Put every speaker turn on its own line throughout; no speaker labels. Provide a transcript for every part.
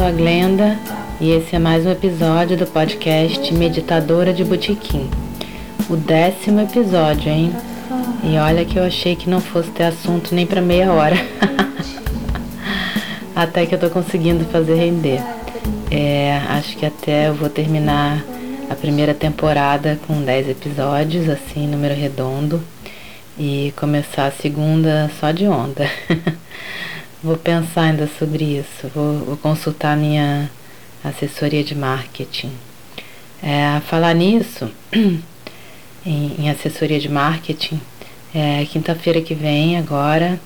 sou a Glenda e esse é mais um episódio do podcast Meditadora de Botequim. O décimo episódio, hein? E olha que eu achei que não fosse ter assunto nem para meia hora. até que eu tô conseguindo fazer render. É, acho que até eu vou terminar a primeira temporada com 10 episódios, assim, número redondo, e começar a segunda só de onda. Vou pensar ainda sobre isso, vou, vou consultar minha assessoria de marketing. É, falar nisso, em, em assessoria de marketing, é, quinta-feira que vem, agora,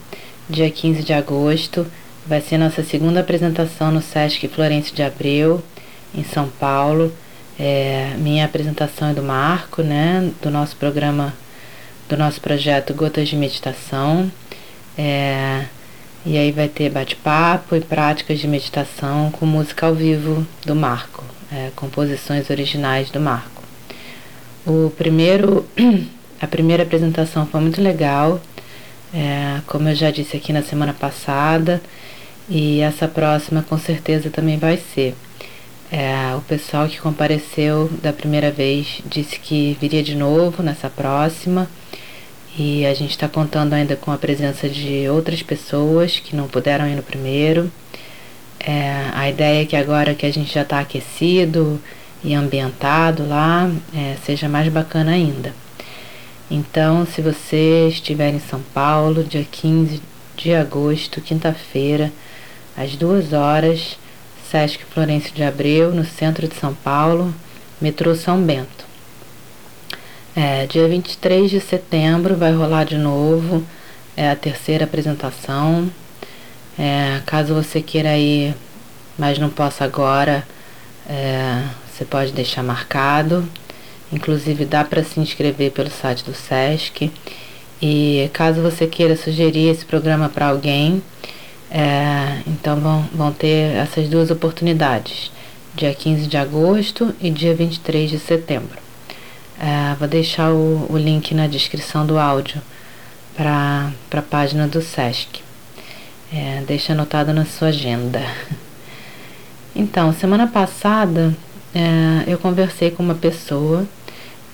dia 15 de agosto, vai ser nossa segunda apresentação no Sesc Florencio de Abreu, em São Paulo. É, minha apresentação é do Marco, né, do nosso programa, do nosso projeto Gotas de Meditação. É, e aí vai ter bate-papo e práticas de meditação com música ao vivo do Marco, é, composições originais do Marco. O primeiro, a primeira apresentação foi muito legal, é, como eu já disse aqui na semana passada, e essa próxima com certeza também vai ser. É, o pessoal que compareceu da primeira vez disse que viria de novo nessa próxima. E a gente está contando ainda com a presença de outras pessoas que não puderam ir no primeiro. É, a ideia é que agora que a gente já está aquecido e ambientado lá, é, seja mais bacana ainda. Então, se você estiver em São Paulo, dia 15 de agosto, quinta-feira, às duas horas, Sesc Florencio de Abreu, no centro de São Paulo, metrô São Bento. É, dia 23 de setembro vai rolar de novo é a terceira apresentação. É, caso você queira ir, mas não possa agora, é, você pode deixar marcado. Inclusive dá para se inscrever pelo site do SESC. E caso você queira sugerir esse programa para alguém, é, então vão, vão ter essas duas oportunidades, dia 15 de agosto e dia 23 de setembro. É, vou deixar o, o, link na descrição do áudio para a página do SESC. É, deixa anotado na sua agenda. Então, semana passada é, eu conversei com uma pessoa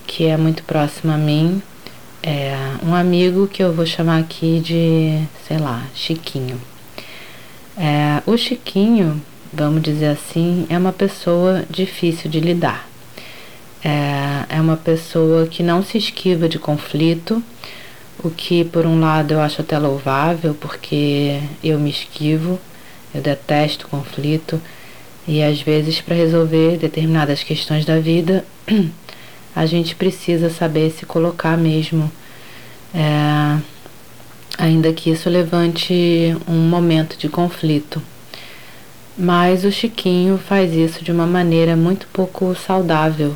que é muito próxima a mim, é, um amigo que eu vou chamar aqui de, sei lá, Chiquinho. É, o Chiquinho, vamos dizer assim, é uma pessoa difícil de lidar. É, é uma pessoa que não se esquiva de conflito, o que por um lado eu acho até louvável, porque eu me esquivo, eu detesto conflito, e às vezes para resolver determinadas questões da vida, a gente precisa saber se colocar mesmo, é, ainda que isso levante um momento de conflito. Mas o Chiquinho faz isso de uma maneira muito pouco saudável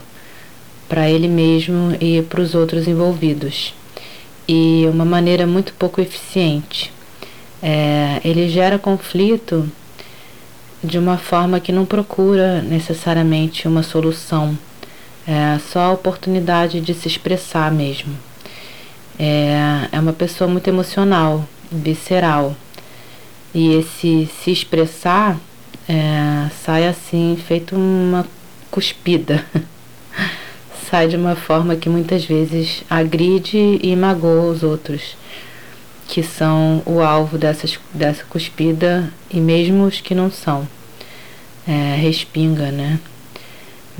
para ele mesmo e para os outros envolvidos. E uma maneira muito pouco eficiente. É, ele gera conflito de uma forma que não procura necessariamente uma solução, é só a oportunidade de se expressar mesmo. É, é uma pessoa muito emocional, visceral. E esse se expressar é, sai assim, feito uma cuspida. sai de uma forma que muitas vezes agride e magoa os outros, que são o alvo dessas, dessa cuspida e mesmo os que não são. É, respinga, né?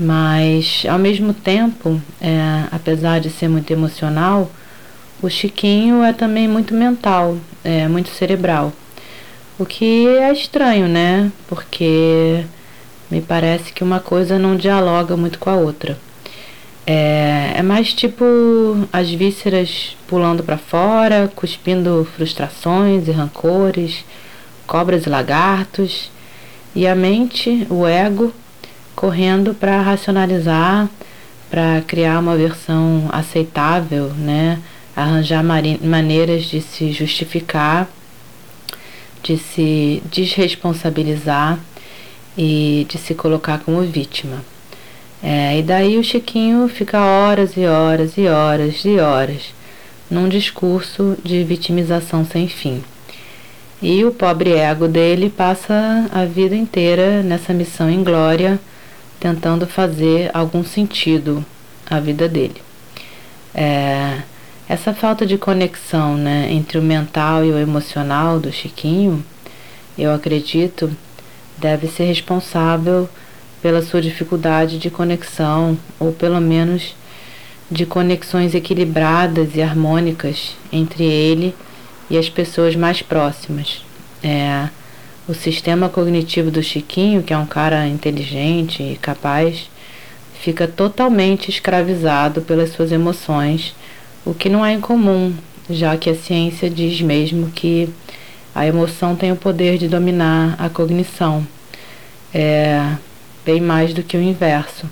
Mas, ao mesmo tempo, é, apesar de ser muito emocional, o Chiquinho é também muito mental, é muito cerebral. O que é estranho, né? Porque me parece que uma coisa não dialoga muito com a outra. É, é mais tipo as vísceras pulando para fora, cuspindo frustrações e rancores, cobras e lagartos. e a mente, o ego, correndo para racionalizar, para criar uma versão aceitável, né? arranjar maneiras de se justificar, de se desresponsabilizar e de se colocar como vítima. É, e daí o Chiquinho fica horas e horas e horas e horas num discurso de vitimização sem fim. E o pobre ego dele passa a vida inteira nessa missão em glória, tentando fazer algum sentido à vida dele. É, essa falta de conexão né, entre o mental e o emocional do Chiquinho, eu acredito, deve ser responsável pela sua dificuldade de conexão, ou pelo menos de conexões equilibradas e harmônicas entre ele e as pessoas mais próximas. É, o sistema cognitivo do Chiquinho, que é um cara inteligente e capaz, fica totalmente escravizado pelas suas emoções, o que não é incomum, já que a ciência diz mesmo que a emoção tem o poder de dominar a cognição. É, bem mais do que o inverso.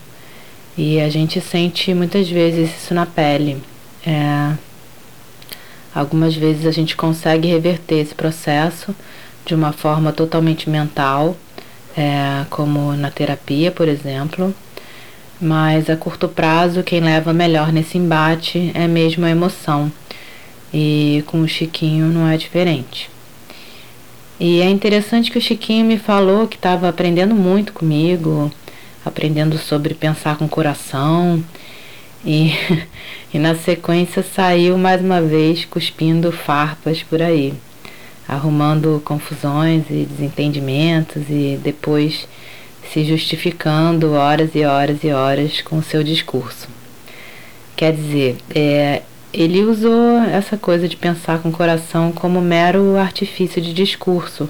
E a gente sente muitas vezes isso na pele. É, algumas vezes a gente consegue reverter esse processo de uma forma totalmente mental, é, como na terapia, por exemplo. Mas a curto prazo, quem leva melhor nesse embate é mesmo a emoção. E com o Chiquinho não é diferente. E é interessante que o Chiquinho me falou que estava aprendendo muito comigo, aprendendo sobre pensar com o coração. E, e na sequência saiu mais uma vez cuspindo farpas por aí, arrumando confusões e desentendimentos e depois se justificando horas e horas e horas com o seu discurso. Quer dizer, é, ele usou essa coisa de pensar com o coração como mero artifício de discurso,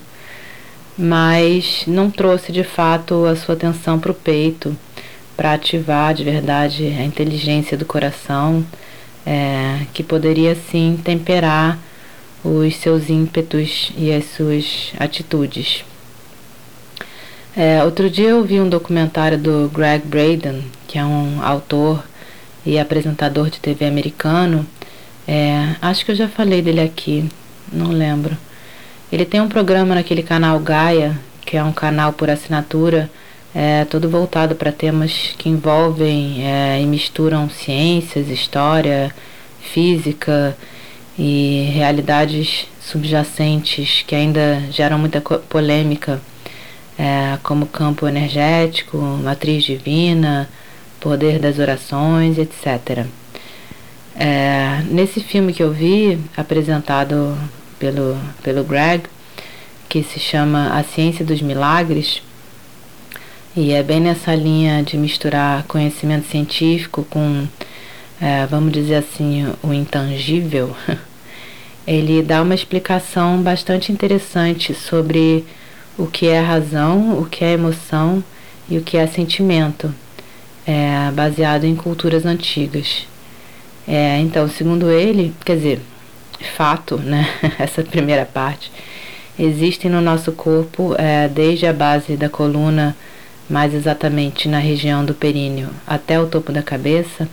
mas não trouxe de fato a sua atenção para o peito, para ativar de verdade a inteligência do coração, é, que poderia sim temperar os seus ímpetos e as suas atitudes. É, outro dia eu vi um documentário do Greg Braden, que é um autor e apresentador de TV americano. É, acho que eu já falei dele aqui, não lembro. Ele tem um programa naquele canal Gaia, que é um canal por assinatura, é, todo voltado para temas que envolvem é, e misturam ciências, história, física e realidades subjacentes que ainda geram muita polêmica, é, como campo energético, matriz divina, poder das orações, etc. É, nesse filme que eu vi, apresentado pelo, pelo Greg, que se chama A Ciência dos Milagres, e é bem nessa linha de misturar conhecimento científico com, é, vamos dizer assim, o intangível, ele dá uma explicação bastante interessante sobre o que é razão, o que é emoção e o que é sentimento é, baseado em culturas antigas. É, então, segundo ele, quer dizer, fato, né? Essa primeira parte, existem no nosso corpo, é, desde a base da coluna, mais exatamente na região do períneo, até o topo da cabeça,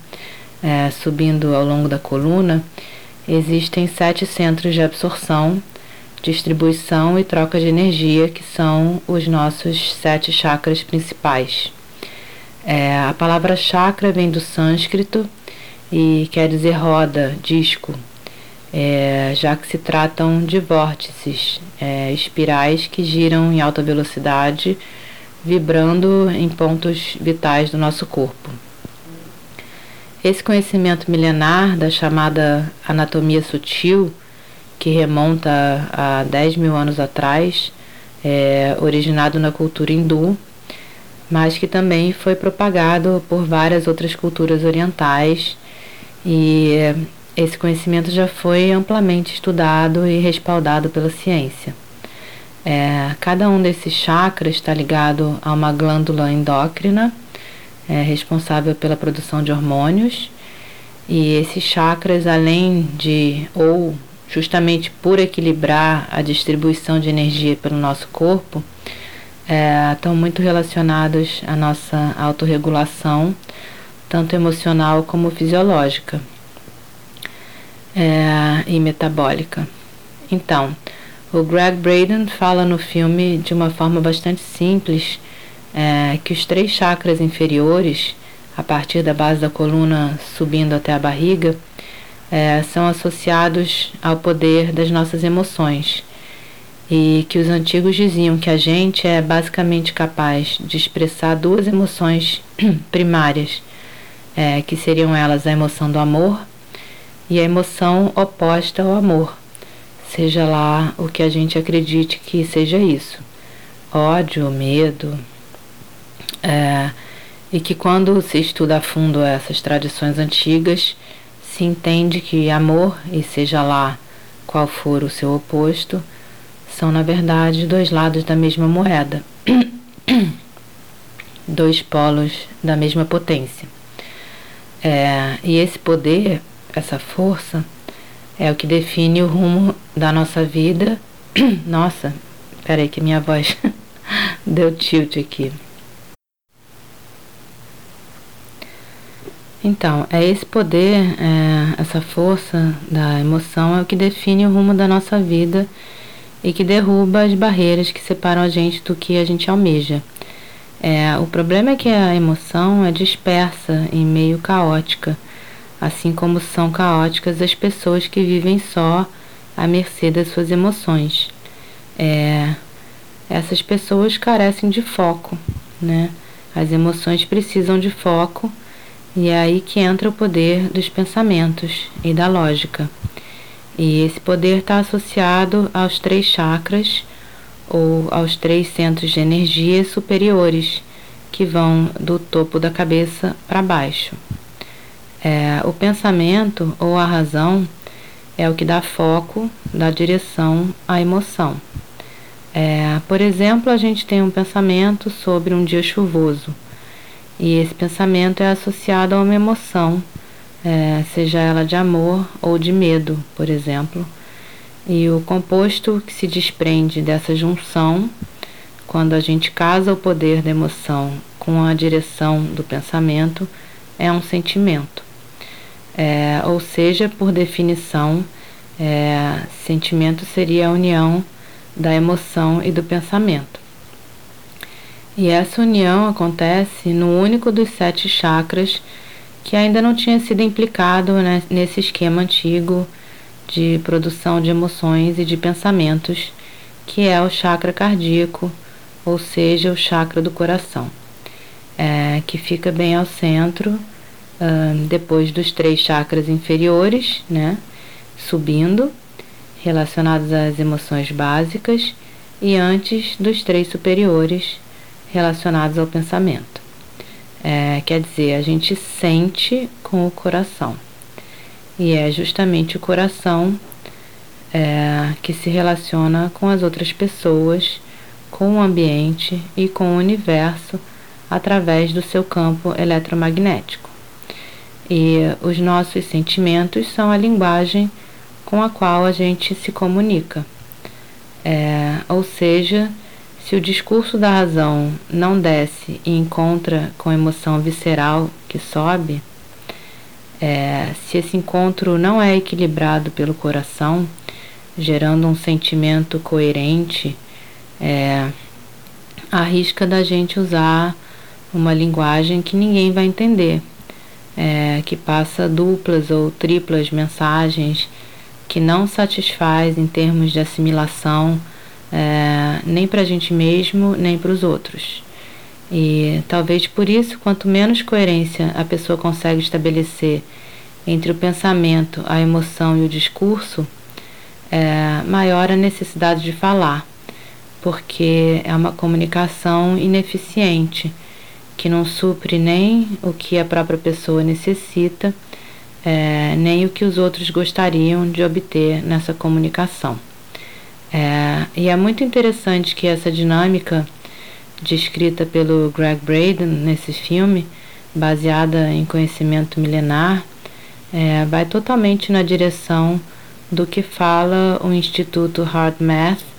é, subindo ao longo da coluna, existem sete centros de absorção, distribuição e troca de energia, que são os nossos sete chakras principais. É, a palavra chakra vem do sânscrito e quer dizer roda, disco, é, já que se tratam de vórtices, é, espirais que giram em alta velocidade, vibrando em pontos vitais do nosso corpo. Esse conhecimento milenar da chamada anatomia sutil, que remonta a 10 mil anos atrás, é, originado na cultura hindu, mas que também foi propagado por várias outras culturas orientais e esse conhecimento já foi amplamente estudado e respaldado pela ciência. É, cada um desses chakras está ligado a uma glândula endócrina, é, responsável pela produção de hormônios, e esses chakras, além de, ou justamente por equilibrar a distribuição de energia pelo nosso corpo, é, estão muito relacionados à nossa autorregulação, tanto emocional como fisiológica é, e metabólica. Então, o Greg Braden fala no filme de uma forma bastante simples é, que os três chakras inferiores, a partir da base da coluna subindo até a barriga, é, são associados ao poder das nossas emoções e que os antigos diziam que a gente é basicamente capaz de expressar duas emoções primárias, é, que seriam elas a emoção do amor e a emoção oposta ao amor, seja lá o que a gente acredite que seja isso, ódio, medo, é, e que quando se estuda a fundo essas tradições antigas, se entende que amor, e seja lá qual for o seu oposto, são, na verdade, dois lados da mesma moeda, dois polos da mesma potência. É, e esse poder, essa força, é o que define o rumo da nossa vida. Nossa, peraí que minha voz deu tilt aqui. Então, é esse poder, é, essa força da emoção é o que define o rumo da nossa vida e que derruba as barreiras que separam a gente do que a gente almeja. É, o problema é que a emoção é dispersa e meio caótica, assim como são caóticas as pessoas que vivem só à mercê das suas emoções. É, essas pessoas carecem de foco, né? As emoções precisam de foco e é aí que entra o poder dos pensamentos e da lógica. E esse poder está associado aos três chakras ou aos três centros de energia superiores que vão do topo da cabeça para baixo. É, o pensamento ou a razão é o que dá foco, dá direção à emoção. É, por exemplo, a gente tem um pensamento sobre um dia chuvoso e esse pensamento é associado a uma emoção é, seja ela de amor ou de medo, por exemplo. E o composto que se desprende dessa junção, quando a gente casa o poder da emoção com a direção do pensamento, é um sentimento. É, ou seja, por definição, é, sentimento seria a união da emoção e do pensamento. E essa união acontece no único dos sete chakras que ainda não tinha sido implicado né, nesse esquema antigo de produção de emoções e de pensamentos, que é o chakra cardíaco, ou seja, o chakra do coração, é, que fica bem ao centro, uh, depois dos três chakras inferiores, né, subindo, relacionados às emoções básicas, e antes dos três superiores, relacionados ao pensamento. É, quer dizer, a gente sente com o coração. E é justamente o coração é, que se relaciona com as outras pessoas, com o ambiente e com o universo através do seu campo eletromagnético. E os nossos sentimentos são a linguagem com a qual a gente se comunica. É, ou seja, se o discurso da razão não desce e encontra com a emoção visceral que sobe, é, se esse encontro não é equilibrado pelo coração, gerando um sentimento coerente, é, arrisca da gente usar uma linguagem que ninguém vai entender, é, que passa duplas ou triplas mensagens, que não satisfaz em termos de assimilação é, nem para a gente mesmo, nem para os outros. E talvez por isso, quanto menos coerência a pessoa consegue estabelecer entre o pensamento, a emoção e o discurso, é, maior a necessidade de falar, porque é uma comunicação ineficiente, que não supre nem o que a própria pessoa necessita, é, nem o que os outros gostariam de obter nessa comunicação. É, e é muito interessante que essa dinâmica descrita pelo Greg Braden nesse filme, baseada em conhecimento milenar, é, vai totalmente na direção do que fala o Instituto Hard Math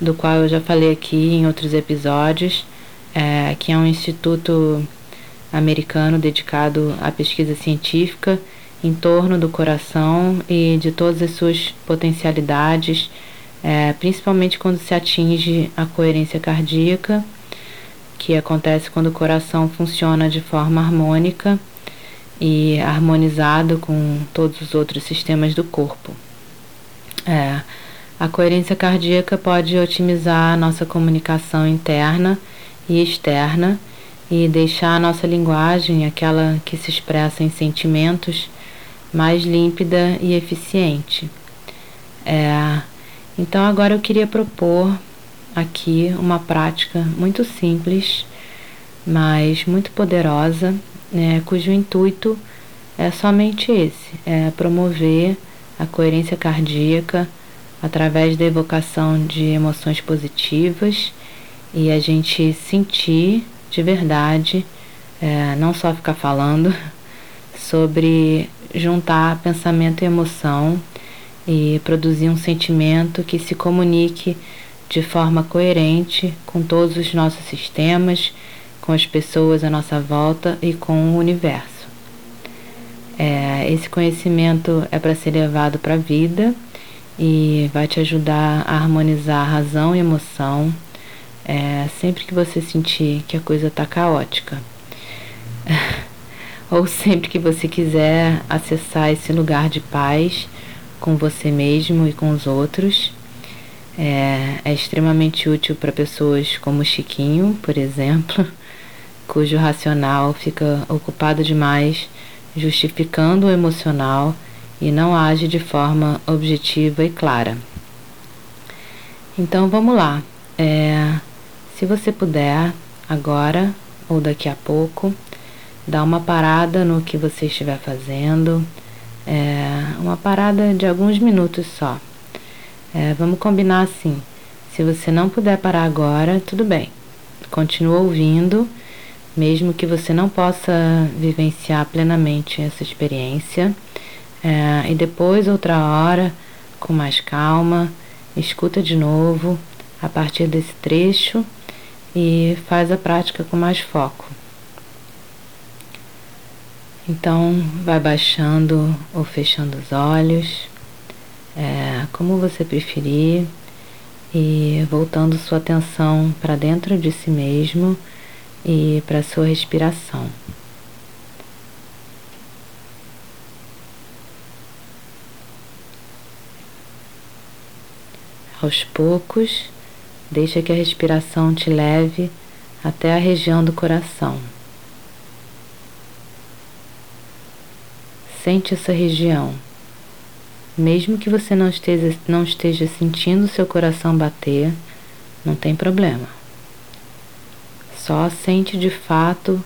do qual eu já falei aqui em outros episódios, é, que é um instituto americano dedicado à pesquisa científica em torno do coração e de todas as suas potencialidades, é, principalmente quando se atinge a coerência cardíaca, que acontece quando o coração funciona de forma harmônica e harmonizado com todos os outros sistemas do corpo. É, a coerência cardíaca pode otimizar a nossa comunicação interna e externa e deixar a nossa linguagem, aquela que se expressa em sentimentos, mais límpida e eficiente. É, então, agora eu queria propor aqui uma prática muito simples, mas muito poderosa, né, cujo intuito é somente esse: é promover a coerência cardíaca através da evocação de emoções positivas e a gente sentir de verdade, é, não só ficar falando, sobre juntar pensamento e emoção e produzir um sentimento que se comunique de forma coerente com todos os nossos sistemas, com as pessoas à nossa volta e com o universo. É, esse conhecimento é para ser levado para a vida e vai te ajudar a harmonizar razão e emoção é, sempre que você sentir que a coisa está caótica. Ou sempre que você quiser acessar esse lugar de paz com você mesmo e com os outros. É, é extremamente útil para pessoas como Chiquinho, por exemplo, cujo racional fica ocupado demais justificando o emocional e não age de forma objetiva e clara. Então vamos lá. É, se você puder, agora ou daqui a pouco, dar uma parada no que você estiver fazendo, é, uma parada de alguns minutos só. É, vamos combinar assim: se você não puder parar agora, tudo bem, continua ouvindo, mesmo que você não possa vivenciar plenamente essa experiência, é, e depois, outra hora, com mais calma, escuta de novo a partir desse trecho e faz a prática com mais foco. Então, vai baixando ou fechando os olhos, é, como você preferir, e voltando sua atenção para dentro de si mesmo e para sua respiração. Aos poucos, Deixa que a respiração te leve até a região do coração. Sente essa região. Mesmo que você não esteja, não esteja sentindo seu coração bater, não tem problema. Só sente de fato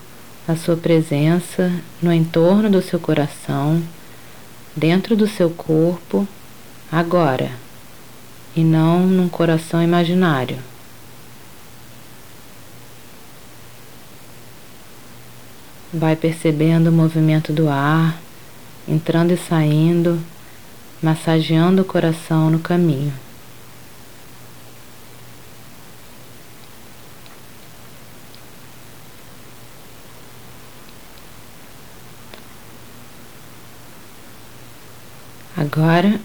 a sua presença no entorno do seu coração, dentro do seu corpo, agora e não num coração imaginário. Vai percebendo o movimento do ar, entrando e saindo, massageando o coração no caminho. Agora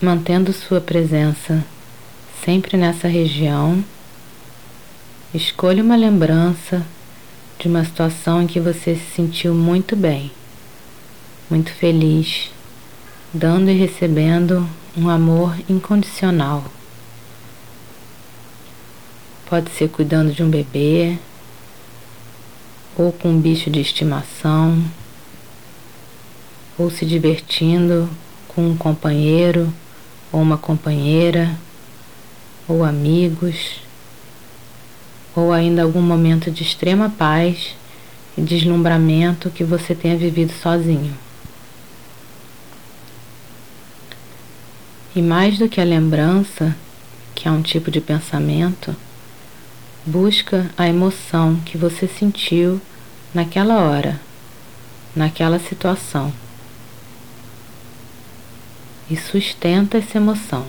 mantendo sua presença sempre nessa região, escolha uma lembrança de uma situação em que você se sentiu muito bem, muito feliz, dando e recebendo um amor incondicional. Pode ser cuidando de um bebê, ou com um bicho de estimação, ou se divertindo com um companheiro ou uma companheira, ou amigos, ou ainda algum momento de extrema paz e deslumbramento que você tenha vivido sozinho. E mais do que a lembrança, que é um tipo de pensamento, busca a emoção que você sentiu naquela hora, naquela situação e sustenta essa emoção.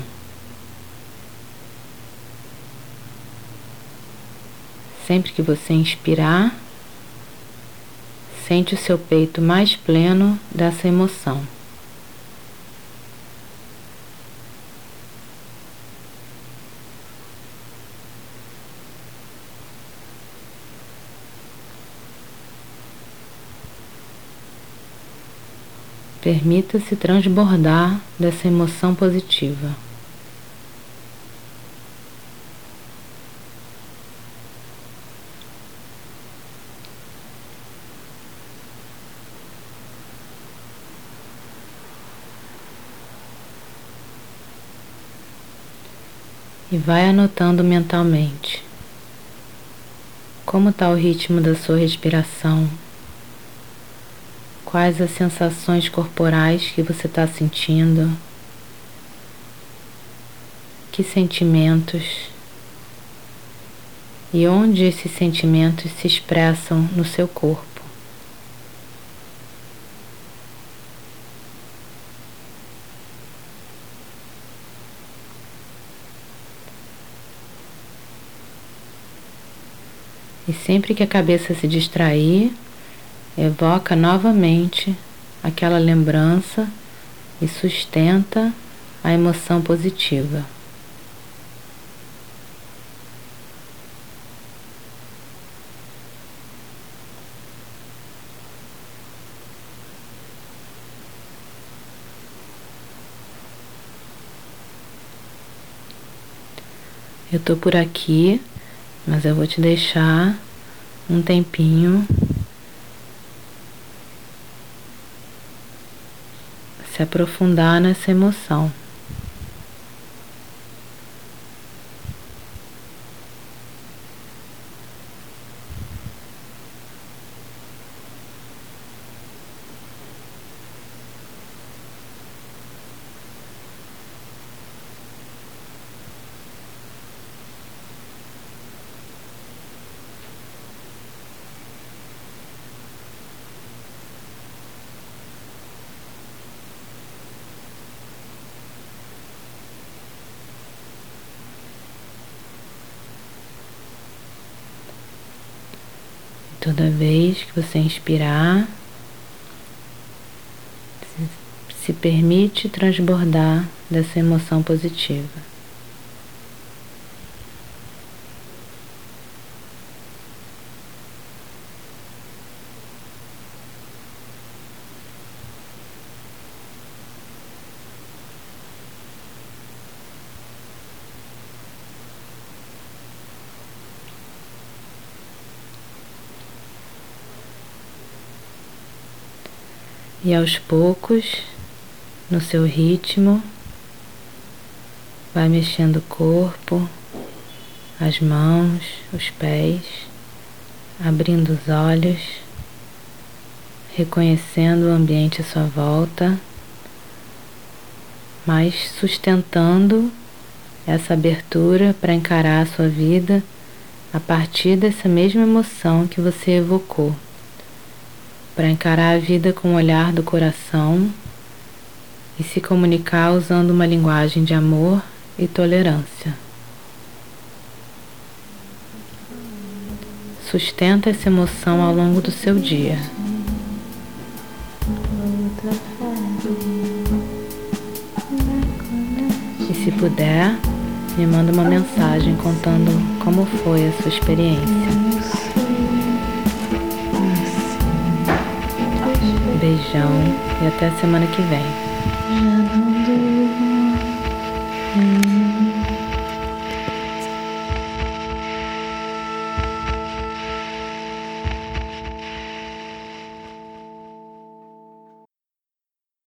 Sempre que você inspirar, sente o seu peito mais pleno dessa emoção. Permita-se transbordar dessa emoção positiva. E vai anotando mentalmente como está o ritmo da sua respiração. Quais as sensações corporais que você está sentindo? Que sentimentos? E onde esses sentimentos se expressam no seu corpo? E sempre que a cabeça se distrair, evoca novamente aquela lembrança e sustenta a emoção positiva. Eu tô por aqui, mas eu vou te deixar um tempinho se aprofundar nessa emoção. Toda vez que você inspirar, se permite transbordar dessa emoção positiva. E aos poucos, no seu ritmo, vai mexendo o corpo, as mãos, os pés, abrindo os olhos, reconhecendo o ambiente à sua volta, mas sustentando essa abertura para encarar a sua vida a partir dessa mesma emoção que você evocou para encarar a vida com o olhar do coração e se comunicar usando uma linguagem de amor e tolerância. Sustenta essa emoção ao longo do seu dia. E se puder, me manda uma mensagem contando como foi a sua experiência. Beijão e até semana que vem.